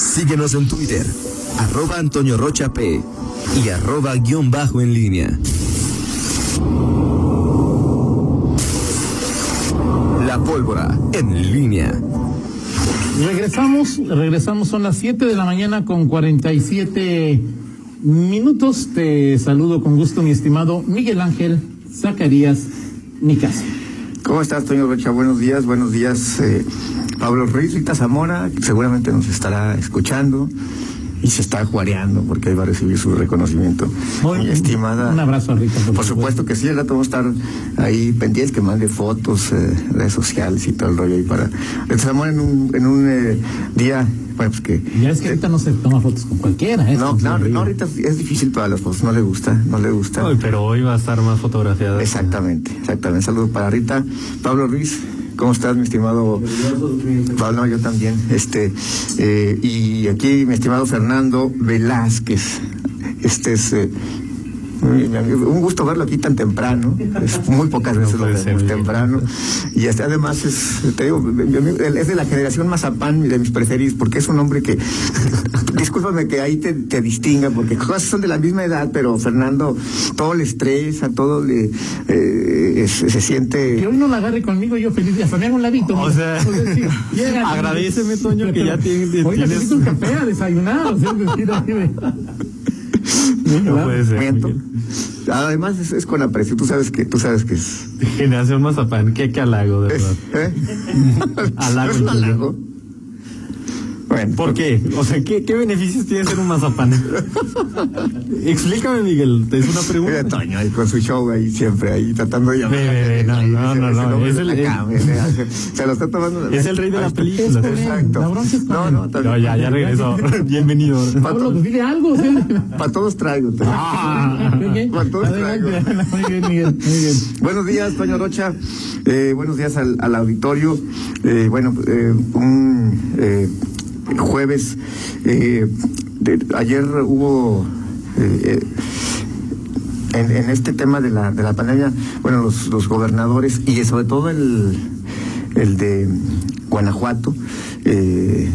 Síguenos en Twitter, arroba Antonio Rocha P y arroba guion bajo en línea. La pólvora en línea. Regresamos, regresamos, son las 7 de la mañana con 47 minutos. Te saludo con gusto, mi estimado Miguel Ángel Zacarías Nicasio. ¿Cómo estás, Toño Rocha? Buenos días, buenos días, eh, Pablo Ruiz, Rita Zamora, seguramente nos estará escuchando y se está juareando porque va a recibir su reconocimiento. Muy- estimada. un abrazo a Rita, por Por, supuesto que sí, el rato vamos a estar ahí pendientes que mande fotos, eh, redes sociales y todo el rollo ahí para. Rita Zamora en un, en un eh, día, bueno, pues que. Ya es que ahorita no se toma fotos con cualquiera, ¿eh? No, no, no, ahorita es difícil para las fotos, no le gusta, no le gusta. Ay, pero hoy va a estar más fotografiada. Exactamente, exactamente. Saludos para Rita. Pablo Ruiz, ¿cómo estás, mi estimado? Pablo, yo también. Este, eh, y aquí, mi estimado Fernando Velázquez. Este es. eh, un gusto verlo aquí tan temprano. Es muy pocas veces lo vemos temprano. Y este, además es, te digo, es de la generación Mazapán de mis preferidos, porque es un hombre que, discúlpame que ahí te, te distinga, porque cosas son de la misma edad, pero Fernando, todo le estresa, todo le, eh, se Que siente... hoy no la agarre conmigo, yo feliz. Hasta me hago un ladito. O sea, sí, llega- agradéceme, Toño, que ya tiene- Hoy tienes- necesito un café a desayunar. O sea, No puede ser. Además es, es con aprecio, tú sabes que, tú sabes que es... Generación Mazapán, qué, qué halago, de verdad. ¿eh? Halago ¿No es un halago? Bueno, ¿Por qué? O sea, ¿qué, qué beneficios tiene ser un mazapán? Explícame, Miguel, te hice una Mira, pregunta. Toño ahí con su show ahí siempre ahí tratando de llamar. No, no, no, no, hombre es el- acá, el- se lo está tomando. Es el rey de la Es película. Exacto. la No, no, No, ya, ya regresó. Bienvenido. Pablo, pues dile algo. Para todos traigo. Ah. Para todos traigo. Muy bien, Miguel. Muy bien. Buenos días, Toño Rocha. Eh, buenos días al, al auditorio. Eh, bueno, eh, un eh, jueves. eh, ayer hubo. eh, eh, en, en este tema de la, de la pandemia, bueno, los, los gobernadores y sobre todo el, el de Guanajuato eh,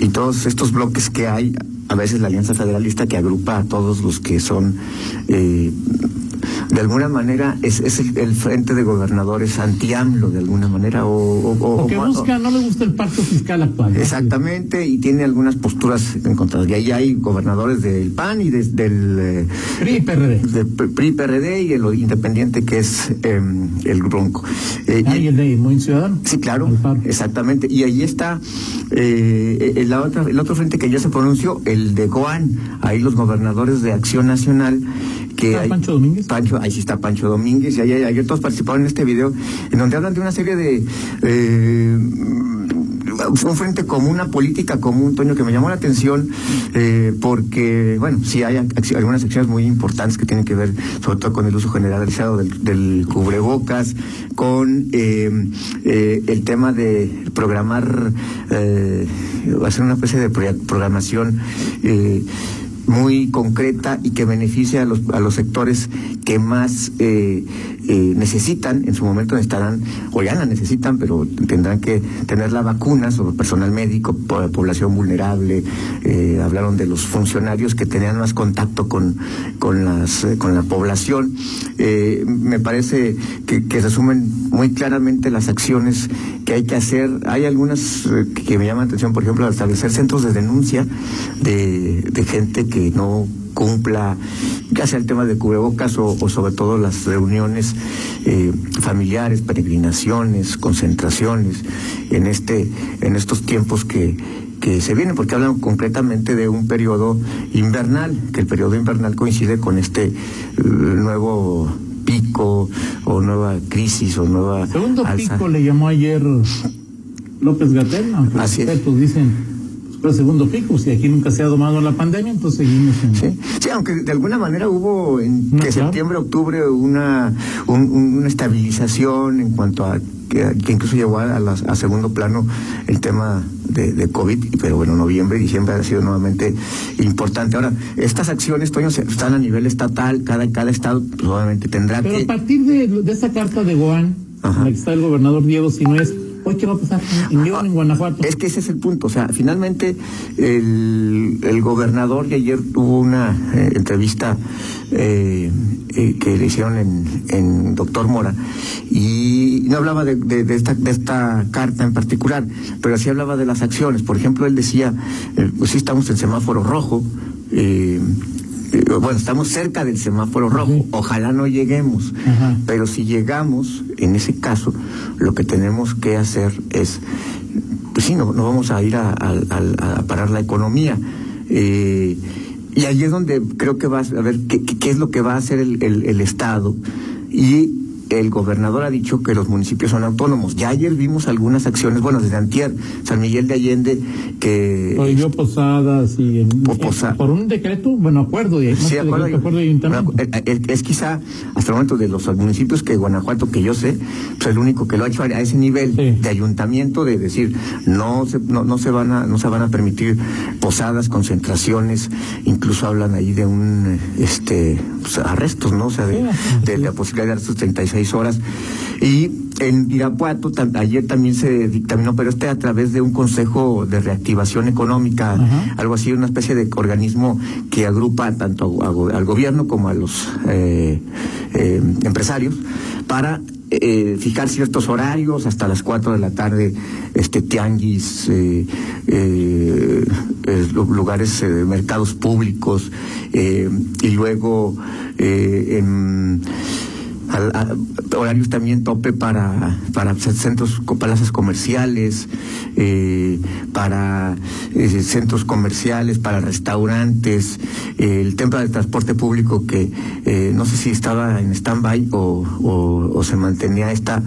y, y todos estos bloques que hay, a veces la Alianza Federalista que agrupa a todos los que son eh, de alguna manera es, es el, frente de gobernadores anti-AMLO de alguna manera o, o- o- que o- busca, no le gusta el pacto fiscal actual. Exactamente, y tiene algunas posturas encontradas. Y ahí hay gobernadores del PAN y del eh, PRI y PRD. de PRI PRD y el independiente que es eh, el Bronco. Eh, Ah, y- el de Muy Ciudadano. Sí, claro, exactamente. Y ahí está eh, el, la otra, el otro frente que ya se pronunció, el de Goan. Ahí los gobernadores de Acción Nacional. Que ¿Está hay- Pancho Domínguez? Pancho, ahí sí está Pancho Domínguez. Y ahí- ayer todos participaron en este video, en donde hablan de una serie de. eh, un frente común, una política común, Toño, que me llamó la atención eh, porque, bueno, sí hay algunas acciones muy importantes que tienen que ver sobre todo con el uso generalizado del, cubrebocas, con eh, el tema de programar, hacer una especie de pro- programación. Muy concreta y que beneficie a los, a los sectores que más eh, eh, necesitan, en su momento necesitarán, o ya la necesitan, pero tendrán que tener la vacuna sobre personal médico, po- población vulnerable, eh, hablaron de los funcionarios que tenían más contacto con, con, las, eh, con la población. Me parece que, que resumen muy claramente las acciones que hay que hacer. Hay algunas que, me llaman la atención, por ejemplo, establecer centros de denuncia de, de gente que no cumpla, ya sea el tema de cubrebocas o, o sobre todo las reuniones eh, familiares, peregrinaciones, concentraciones, en este, en estos tiempos que, que se vienen, porque hablan concretamente de un periodo invernal, que el periodo invernal coincide con este eh, nuevo pico o nueva crisis o nueva Segundo alza. pico le llamó ayer López Gatel, aunque Así es. dicen, pues, el segundo pico, si aquí nunca se ha domado la pandemia, entonces seguimos en... Sí, sí, aunque de alguna manera hubo en No, claro. septiembre, octubre una un- un- una estabilización en cuanto a que, que incluso llegó a, las- a segundo plano el tema de, de COVID, pero bueno, noviembre y diciembre ha sido nuevamente importante. Ahora, estas acciones, Toño, están a nivel estatal, cada, cada estado pues, obviamente tendrá Pero a que... partir de, de esa carta de Goan, en la que está el gobernador Diego Sinués, ¿Hoy qué va a pasar en León, en Guanajuato? Es que ese es el punto. O sea, finalmente el, el gobernador y ayer tuvo una eh, entrevista eh, eh, que le hicieron en, en Doctor Mora y no hablaba de, de, de esta, de esta carta en particular, pero sí hablaba de las acciones. Por ejemplo, él decía, pues sí estamos en semáforo rojo. Eh, bueno, estamos cerca del semáforo rojo, ojalá no lleguemos, pero si llegamos, en ese caso, lo que tenemos que hacer es, pues sí, no, no vamos a ir a, a- a- a parar la economía. Eh, y ahí es donde creo que va a ver qué, qué- qué es lo que va a hacer el, el- el Estado. Y el gobernador ha dicho que los municipios son autónomos. Ya ayer vimos algunas acciones, bueno, desde Antier, San Miguel de Allende, que... Prohibió posadas y en- Po- posa- eh, por un decreto, bueno, acuerdo de, Sí, acuerdo, decreto, acuerdo de eh, eh, es quizá hasta el momento de los municipios que Guanajuato, que yo sé, pues el único que lo ha hecho a ese nivel Sí. de ayuntamiento, de decir, no se, no, no se van a, no se van a permitir posadas, concentraciones, incluso hablan ahí de un, este, pues, arrestos, ¿no? O sea, de, Sí. de la posibilidad de arrestos 36 horas. Y en Irapuato ayer también se dictaminó, pero este a través de un consejo de reactivación económica, algo así, una especie de organismo que agrupa tanto a- a go- al gobierno como a los eh, eh, empresarios para eh, fijar ciertos horarios hasta las 4 de la tarde, este tianguis, eh, eh, lu- lugares, mercados públicos, y luego en horarios también tope para, para centros, plazas comerciales, eh, para eh, centros comerciales, para restaurantes, eh, el tema del transporte público que no sé si estaba en stand-by o- o se mantenía esta,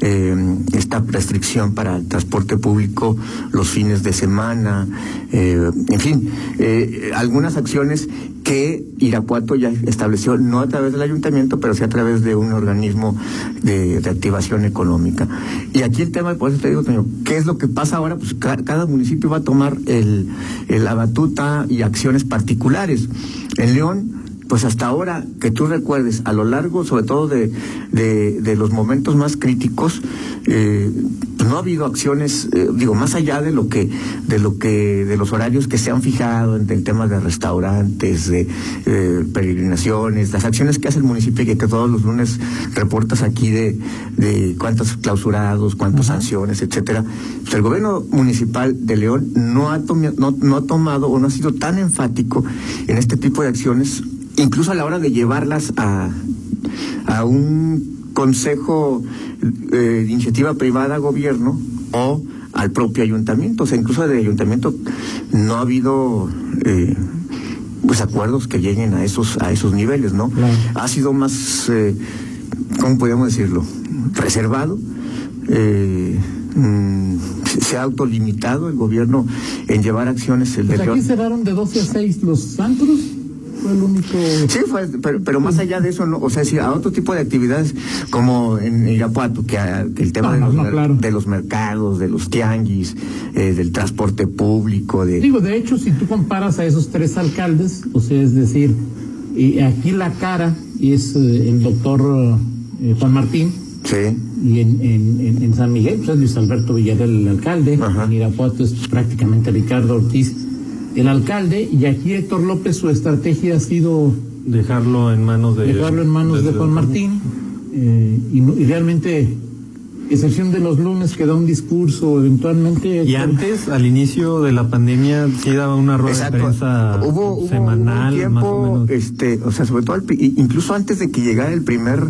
eh, esta restricción para el transporte público los fines de semana, eh, en fin, eh, algunas acciones que Irapuato ya estableció, no a través del ayuntamiento, pero sí a través de un organismo de reactivación económica. Y aquí el tema, por eso te digo, Toño, ¿qué es lo que pasa ahora? Pues ca- cada municipio va a tomar el, el- la batuta y acciones particulares. En León, pues hasta ahora que tú recuerdes, a lo largo, sobre todo de, de, de los momentos más críticos, eh, no ha habido acciones, eh, digo, más allá de lo que, de lo que, de los horarios que se han fijado en el tema de restaurantes, de eh, peregrinaciones, las acciones que hace el municipio y que, que todos los lunes reportas aquí de, de cuántos clausurados, cuántas sanciones, etcétera. Pues el gobierno municipal de León no ha, no, no ha tomado o no ha sido tan enfático en este tipo de acciones incluso a la hora de llevarlas a, a un consejo eh, de iniciativa privada gobierno o al propio ayuntamiento. O sea, incluso del ayuntamiento no ha habido eh, pues acuerdos que lleguen a esos, a esos niveles, ¿no? Claro. Ha sido más, eh, ¿cómo podríamos decirlo? Reservado. eh, mm, se- ha autolimitado el gobierno en llevar acciones el de Pues aquí León. cerraron de 12 a 6 los antros, fue el único... Sí, fue, pero, pero más allá de eso, no, o sea, sí, a otro tipo de actividades como en Irapuato, que, a- que el tema No, de, los, no, mer- claro. de los mercados, de los tianguis, eh, del transporte público, de... Digo, de hecho, si tú comparas a esos tres alcaldes, o sea, es decir, y aquí la cara es eh, el doctor eh, Juan Martín, Sí, y en, en, en, en San Miguel, pues es Luis Alberto Villarreal el alcalde, Ajá. en Irapuato es prácticamente Ricardo Ortiz el alcalde, y aquí Héctor López su estrategia ha sido Dejarlo en manos de. dejarlo en manos de Juan Martín, eh, y, realmente, excepción de los lunes que da un discurso, eventualmente... Y antes, al inicio de la pandemia, sí daba una rueda de prensa Hubo, semanal, hubo un más o tiempo, menos. este, o sea, sobre todo al pi- incluso antes de que llegara el primer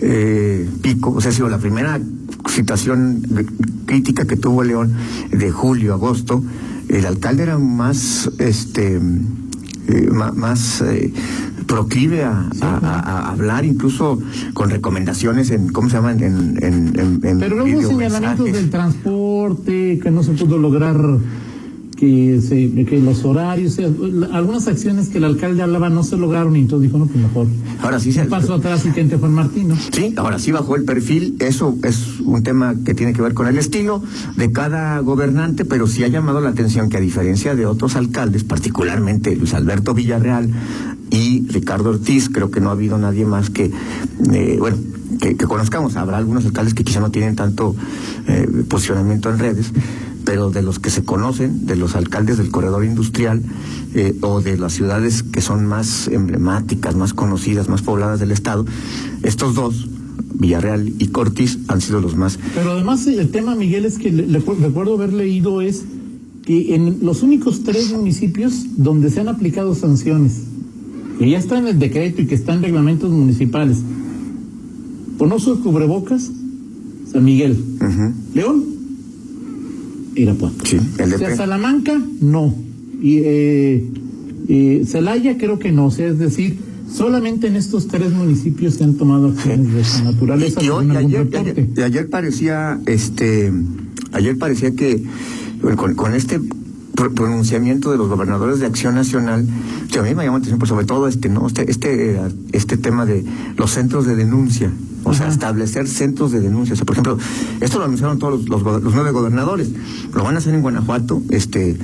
eh, pico, o sea, ha sido la primera situación crítica que tuvo León de julio, agosto, el alcalde era más, este, eh, más eh, proclive a, a- a- a hablar, incluso con recomendaciones en, ¿cómo se llaman? En, en, en, en Pero luego señalamientos del transporte, que no se pudo lograr que, se, que los horarios, algunas acciones que el alcalde hablaba no se lograron y entonces dijo, no, pues mejor. Ahora sí se. pasó atrás y que entre Juan Martín, ¿no? Sí, ahora sí bajó el perfil. Eso es un tema que tiene que ver con el estilo de cada gobernante, pero sí ha llamado la atención que a diferencia de otros alcaldes, particularmente Luis Alberto Villarreal y Ricardo Ortiz, creo que no ha habido nadie más que, eh, bueno, que, conozcamos. Habrá algunos alcaldes que quizá no tienen tanto eh, posicionamiento en redes, pero de los que se conocen, de los alcaldes del corredor industrial eh, o de las ciudades que son más emblemáticas, más conocidas, más pobladas del Estado, estos dos, Villarreal y Cortis, han sido los más. Pero además el tema, Miguel, es que le, recuerdo haber leído es que en los únicos tres municipios donde se han aplicado sanciones, que ya está en el decreto y que están en reglamentos municipales, por no cubrebocas, San Miguel, León Irapuato. Sí, el O sea, Salamanca, no. Y eh, Celaya, creo que no. O sea, es decir, solamente en estos tres municipios se han tomado acciones de esa naturaleza. Y, ayer, parecía, este, ayer parecía que con, este pronunciamiento de los gobernadores de Acción Nacional, a mí me llamó la atención, por sobre todo este, ¿no? Este, este, este tema de los centros de denuncia. O sea, establecer centros de denuncia. O sea, por ejemplo, esto lo anunciaron todos los, nueve gobernadores. Lo van a hacer en Guanajuato. Este,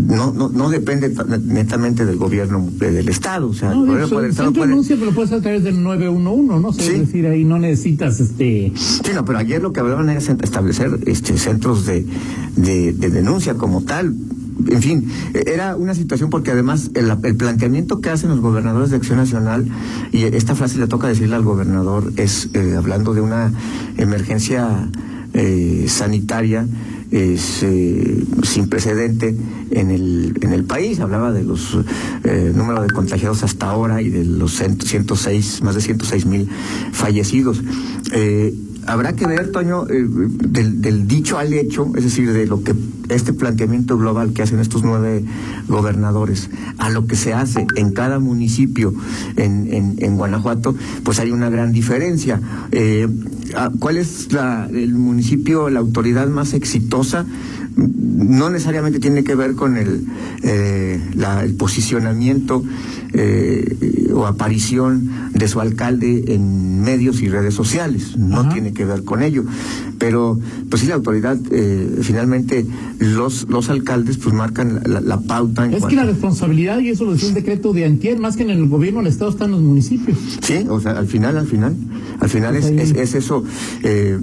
no, no, no depende netamente del gobierno del Estado. O sea, no, el puede, el denuncia, pero puedes a través del 911, ¿no? ¿Sí? Es decir, ahí no necesitas este. Sí, no, pero ayer lo que hablaban era establecer este centros de, de, de denuncia como tal en fin, era una situación porque además el, planteamiento que hacen los gobernadores de Acción Nacional, y esta frase le toca decirle al gobernador, es eh, hablando de una emergencia eh, sanitaria eh, sin precedente en el, en el país. Hablaba de los números de contagiados hasta ahora y de los 106, más de 106 mil fallecidos habrá que ver, Toño, eh, del, dicho al hecho, es decir, de lo que este planteamiento global que hacen estos nueve gobernadores, a lo que se hace en cada municipio en, en, Guanajuato, pues hay una gran diferencia. Eh, ah, ¿Cuál es la, el municipio, la autoridad más exitosa? no necesariamente tiene que ver con el, eh, el posicionamiento eh, o aparición de su alcalde en medios y redes sociales, no tiene que ver con ello. Pero, pues sí, la autoridad, eh, finalmente, los, los alcaldes, pues marcan la, pauta. es que la responsabilidad, y eso lo decía el decreto de Antier, más que en el gobierno, el Estado está en los municipios. Sí, o sea, al final, al final, al final es, es, es, eso. Eh,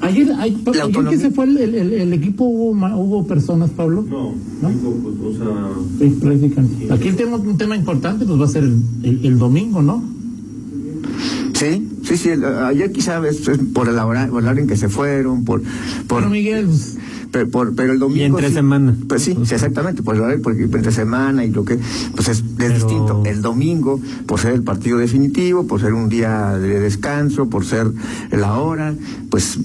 Ayer, hay, ayer que se fue el, el, el, equipo, hubo, hubo personas, Pablo. No, ¿no? o sea. Aquí tenemos un tema importante, pues va a ser el, el domingo, ¿no? Sí, sí, sí. ayer quizá es, por, el hora, por el hora en que se fueron, por. por Miguel. Pero, por, pero el domingo. Y entre semana. Pues sí, sí, exactamente. Horario, porque entre semana y lo que. Pues es, es distinto. El domingo, por ser el partido definitivo, por ser un día de descanso, por ser la hora, pues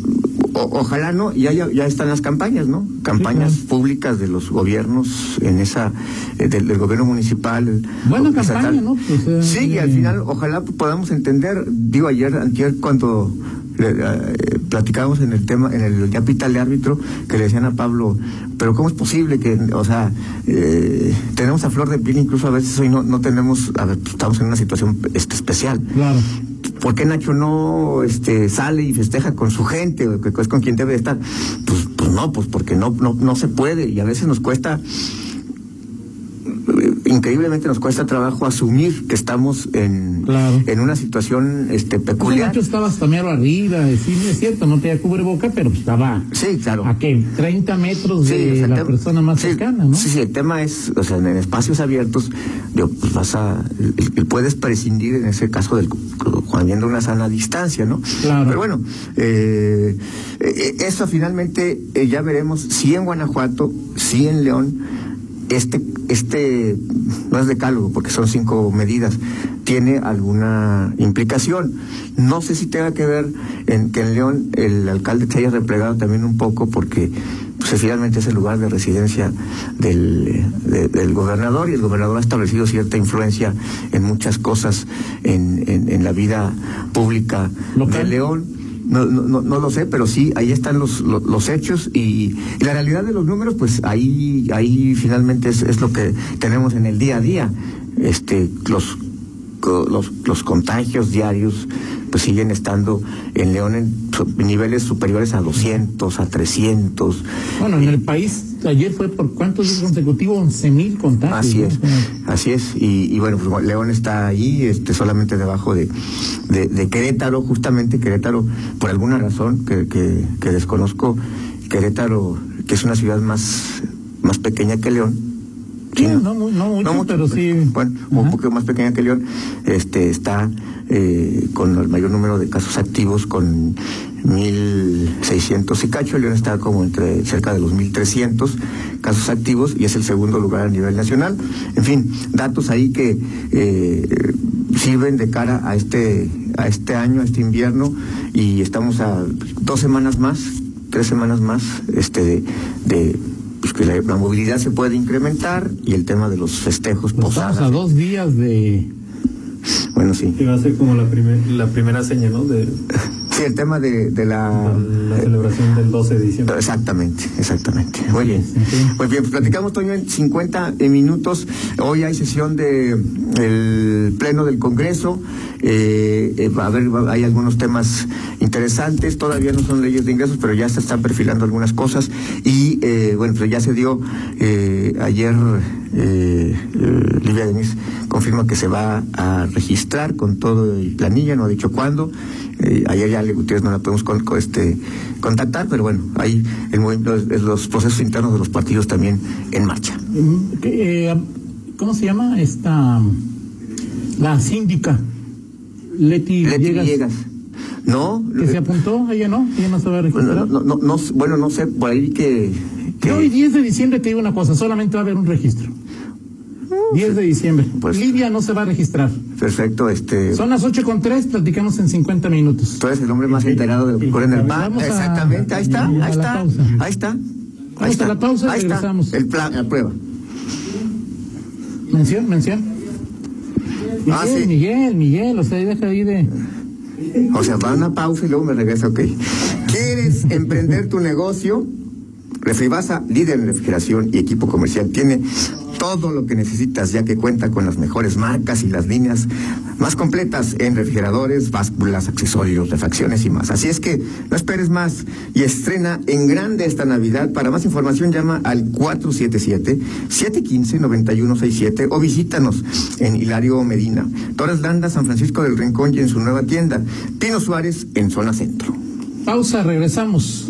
ojalá no, y ya, ya están las campañas, ¿no? Campañas públicas de los gobiernos en esa, eh, del, gobierno municipal. Buena campaña, ¿no? Pues, eh, sí, y al final ojalá podamos entender, digo ayer, ayer cuando eh, platicábamos en el tema, en el capital de árbitro, que le decían a Pablo, pero ¿cómo es posible que, o sea, tenemos a flor de piel, incluso a veces hoy no, no tenemos, a ver, estamos en una situación este, especial. Claro. ¿por qué Nacho no este, sale y festeja con su gente, que es con quien debe estar? Pues, pues no, pues porque no, no, no se puede y a veces nos cuesta increíblemente nos cuesta trabajo asumir que estamos en, en una situación este peculiar. Nacho estaba hasta mero arriba, sí, es cierto, no tenía boca, pero estaba sí, claro. a qué, 30 metros de la persona más cercana, ¿no? Sí, sí, el tema es, o sea, en espacios abiertos, digo, pues vas a, puedes prescindir en ese caso del cuando una sana distancia, ¿no? Claro. Pero bueno, eh, eh eso finalmente eh, ya veremos si en Guanajuato, si en León, este, este, no es decálogo porque son cinco medidas, tiene alguna implicación. No sé si tenga que ver en que en León el alcalde se haya replegado también un poco porque pues, finalmente es el lugar de residencia del, del gobernador y el gobernador ha establecido cierta influencia en muchas cosas en, en, la vida pública de León no, no, no, lo sé, pero sí, ahí están los, los, hechos y, la realidad de los números, pues ahí, ahí finalmente es, es lo que tenemos en el día a día. Este, los los, los contagios diarios pues siguen estando en León en niveles superiores a 200, a 300. Bueno, en el país ayer fue por cuántos días consecutivos, 11 mil contagios. Así es, así es. Y, bueno, pues León está ahí, este, solamente debajo de, de, Querétaro, justamente Querétaro, por alguna razón que, que, desconozco, Querétaro, que es una ciudad más, más pequeña que León, no, mucho, pero sí. Bueno, un poco más pequeña que León, este, está eh, con el mayor número de casos activos, con 1.600 y cacho. León está como entre cerca de los 1.300 casos activos y es el segundo lugar a nivel nacional. En fin, datos ahí que eh, sirven de cara a este, a este año, a este invierno, y estamos a dos semanas más, tres semanas más este, de pues que la, movilidad se puede incrementar y el tema de los festejos pues Estamos a dos días de... Bueno, sí. Que va a ser como la, primer, la primera seña, ¿no? De... Sí, el tema de, de la... La celebración del 12 de diciembre. Exactamente, exactamente. Muy bien. Pues bien, platicamos, Toño, en 50 minutos. Hoy hay sesión de el Pleno del Congreso. Eh, eh, a ver, hay algunos temas interesantes. Todavía no son leyes de ingresos, pero ya se están perfilando algunas cosas. Y, eh, bueno, pues ya se dio ayer... Eh, Livia Denis confirma que se va a registrar con todo y planilla, no ha dicho cuándo, eh, ayer ya Gutiérrez no la podemos con, este, contactar, pero bueno, ahí el, los procesos internos de los partidos también en marcha. Eh, ¿Cómo se llama esta la síndica? Leti, Leti Villegas. No. ¿Que se apuntó? ¿Ella no? ¿Ella no se va a registrar? Bueno, no, no, bueno, no sé, por ahí que... que... hoy 10 de diciembre te digo una cosa, solamente va a haber un registro. 10 de diciembre. Pues, Lidia no se va a registrar. Perfecto, este. Son las 8 con 3, platicamos en 50 minutos. Tú eres el hombre más enterado de lo que ocurre en el PAN. Exactamente, ahí está, ahí está, ahí está. Ahí está. la pausa ahí regresamos. Está. El plan, la prueba. Mención, mención. Miguel, ah, sí. Miguel, Miguel, o sea, deja ahí de. O sea, va una pausa y luego me regresa, ok. ¿Quieres emprender tu negocio? Refribasa, líder en refrigeración y equipo comercial, tiene todo lo que necesitas ya que cuenta con las mejores marcas y las líneas más completas en refrigeradores, básculas, accesorios, refacciones y más. Así es que no esperes más y estrena en grande esta Navidad. Para más información llama al 477-715-9167 o visítanos en Hilario Medina, Torres Landa, San Francisco del Rincón y en su nueva tienda, Pino Suárez en zona centro. Pausa, regresamos.